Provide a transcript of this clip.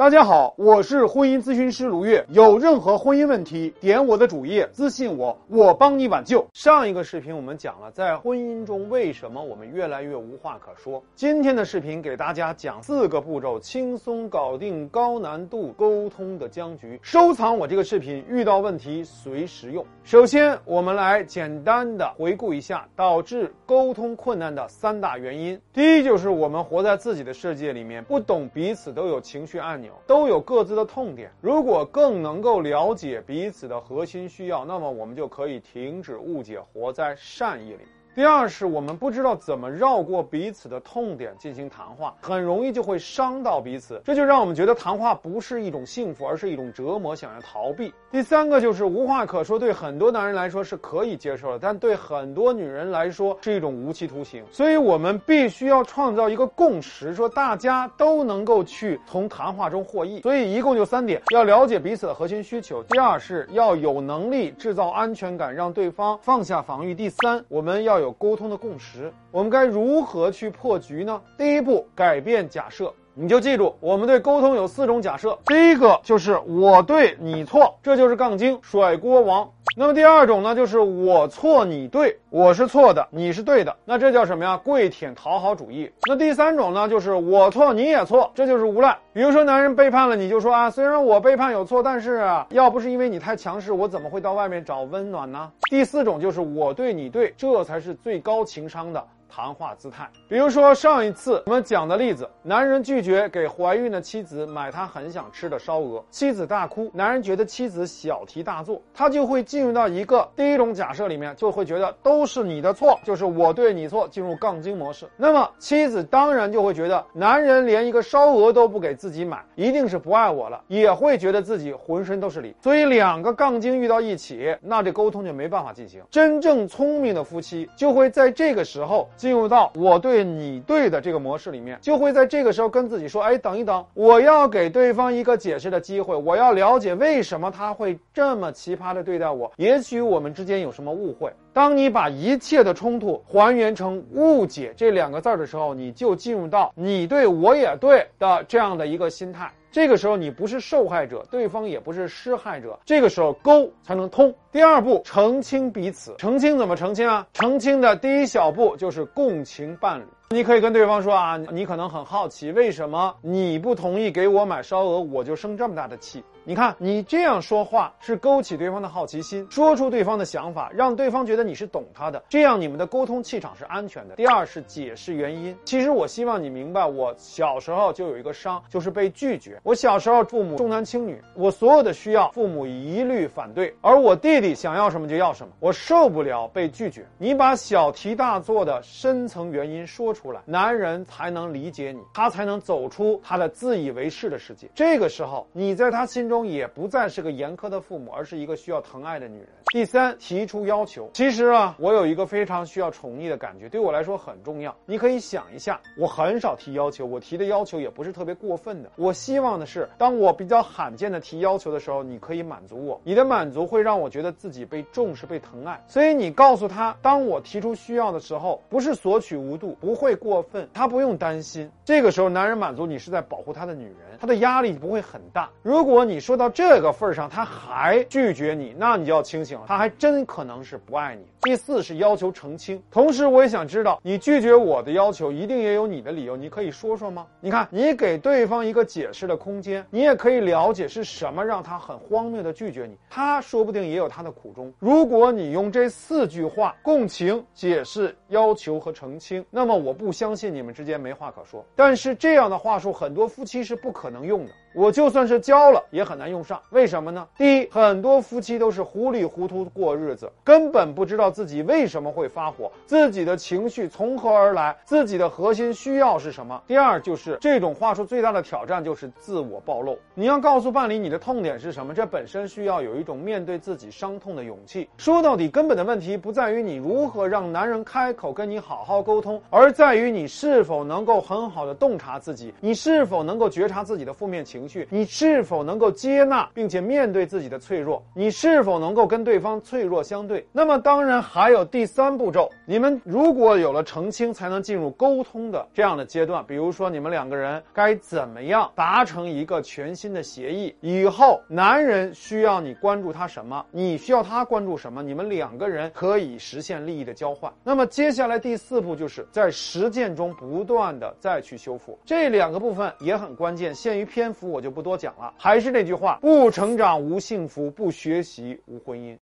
大家好，我是婚姻咨询师卢月。有任何婚姻问题，点我的主页私信我，我帮你挽救。上一个视频我们讲了，在婚姻中为什么我们越来越无话可说。今天的视频给大家讲四个步骤，轻松搞定高难度沟通的僵局。收藏我这个视频，遇到问题随时用。首先，我们来简单的回顾一下导致沟通困难的三大原因。第一，就是我们活在自己的世界里面，不懂彼此都有情绪按钮。都有各自的痛点。如果更能够了解彼此的核心需要，那么我们就可以停止误解，活在善意里。第二是我们不知道怎么绕过彼此的痛点进行谈话，很容易就会伤到彼此，这就让我们觉得谈话不是一种幸福，而是一种折磨，想要逃避。第三个就是无话可说，对很多男人来说是可以接受的，但对很多女人来说是一种无期徒刑。所以我们必须要创造一个共识，说大家都能够去从谈话中获益。所以一共就三点：要了解彼此的核心需求；第二是要有能力制造安全感，让对方放下防御；第三，我们要。有沟通的共识，我们该如何去破局呢？第一步，改变假设。你就记住，我们对沟通有四种假设。第一个就是我对你错，这就是杠精甩锅王。那么第二种呢，就是我错你对，我是错的，你是对的，那这叫什么呀？跪舔讨好主义。那第三种呢，就是我错你也错，这就是无赖。比如说男人背叛了，你就说啊，虽然我背叛有错，但是，要不是因为你太强势，我怎么会到外面找温暖呢？第四种就是我对你对，这才是最高情商的。谈话姿态，比如说上一次我们讲的例子，男人拒绝给怀孕的妻子买他很想吃的烧鹅，妻子大哭，男人觉得妻子小题大做，他就会进入到一个第一种假设里面，就会觉得都是你的错，就是我对你错，进入杠精模式。那么妻子当然就会觉得，男人连一个烧鹅都不给自己买，一定是不爱我了，也会觉得自己浑身都是理。所以两个杠精遇到一起，那这沟通就没办法进行。真正聪明的夫妻就会在这个时候。进入到我对你对的这个模式里面，就会在这个时候跟自己说：“哎，等一等，我要给对方一个解释的机会，我要了解为什么他会这么奇葩的对待我。也许我们之间有什么误会。当你把一切的冲突还原成误解这两个字儿的时候，你就进入到你对我也对的这样的一个心态。”这个时候你不是受害者，对方也不是施害者，这个时候沟才能通。第二步，澄清彼此。澄清怎么澄清啊？澄清的第一小步就是共情伴侣。你可以跟对方说啊，你可能很好奇，为什么你不同意给我买烧鹅，我就生这么大的气。你看，你这样说话是勾起对方的好奇心，说出对方的想法，让对方觉得你是懂他的，这样你们的沟通气场是安全的。第二是解释原因。其实我希望你明白，我小时候就有一个伤，就是被拒绝。我小时候父母重男轻女，我所有的需要父母一律反对，而我弟弟想要什么就要什么，我受不了被拒绝。你把小题大做的深层原因说出出来，男人才能理解你，他才能走出他的自以为是的世界。这个时候，你在他心。中也不再是个严苛的父母，而是一个需要疼爱的女人。第三，提出要求。其实啊，我有一个非常需要宠溺的感觉，对我来说很重要。你可以想一下，我很少提要求，我提的要求也不是特别过分的。我希望的是，当我比较罕见的提要求的时候，你可以满足我。你的满足会让我觉得自己被重视、被疼爱。所以你告诉他，当我提出需要的时候，不是索取无度，不会会过分，他不用担心。这个时候，男人满足你是在保护他的女人，他的压力不会很大。如果你说到这个份上，他还拒绝你，那你就要清醒了，他还真可能是不爱你。第四是要求澄清，同时我也想知道，你拒绝我的要求，一定也有你的理由，你可以说说吗？你看，你给对方一个解释的空间，你也可以了解是什么让他很荒谬的拒绝你，他说不定也有他的苦衷。如果你用这四句话共情、解释、要求和澄清，那么我不相信你们之间没话可说。但是这样的话术，很多夫妻是不可能用的。我就算是教了，也很难用上。为什么呢？第一，很多夫妻都是糊里糊涂过日子，根本不知道自己为什么会发火，自己的情绪从何而来，自己的核心需要是什么。第二，就是这种话术最大的挑战就是自我暴露。你要告诉伴侣你的痛点是什么，这本身需要有一种面对自己伤痛的勇气。说到底，根本的问题不在于你如何让男人开口跟你好好沟通，而在。于你是否能够很好的洞察自己，你是否能够觉察自己的负面情情绪，你是否能够接纳并且面对自己的脆弱，你是否能够跟对方脆弱相对。那么当然还有第三步骤，你们如果有了澄清，才能进入沟通的这样的阶段。比如说你们两个人该怎么样达成一个全新的协议？以后男人需要你关注他什么，你需要他关注什么，你们两个人可以实现利益的交换。那么接下来第四步就是在实践中不断的再去修复这两个部分也很关键。限于篇幅，我就不多讲了。还是那句话，不成长无幸福，不学习无婚姻。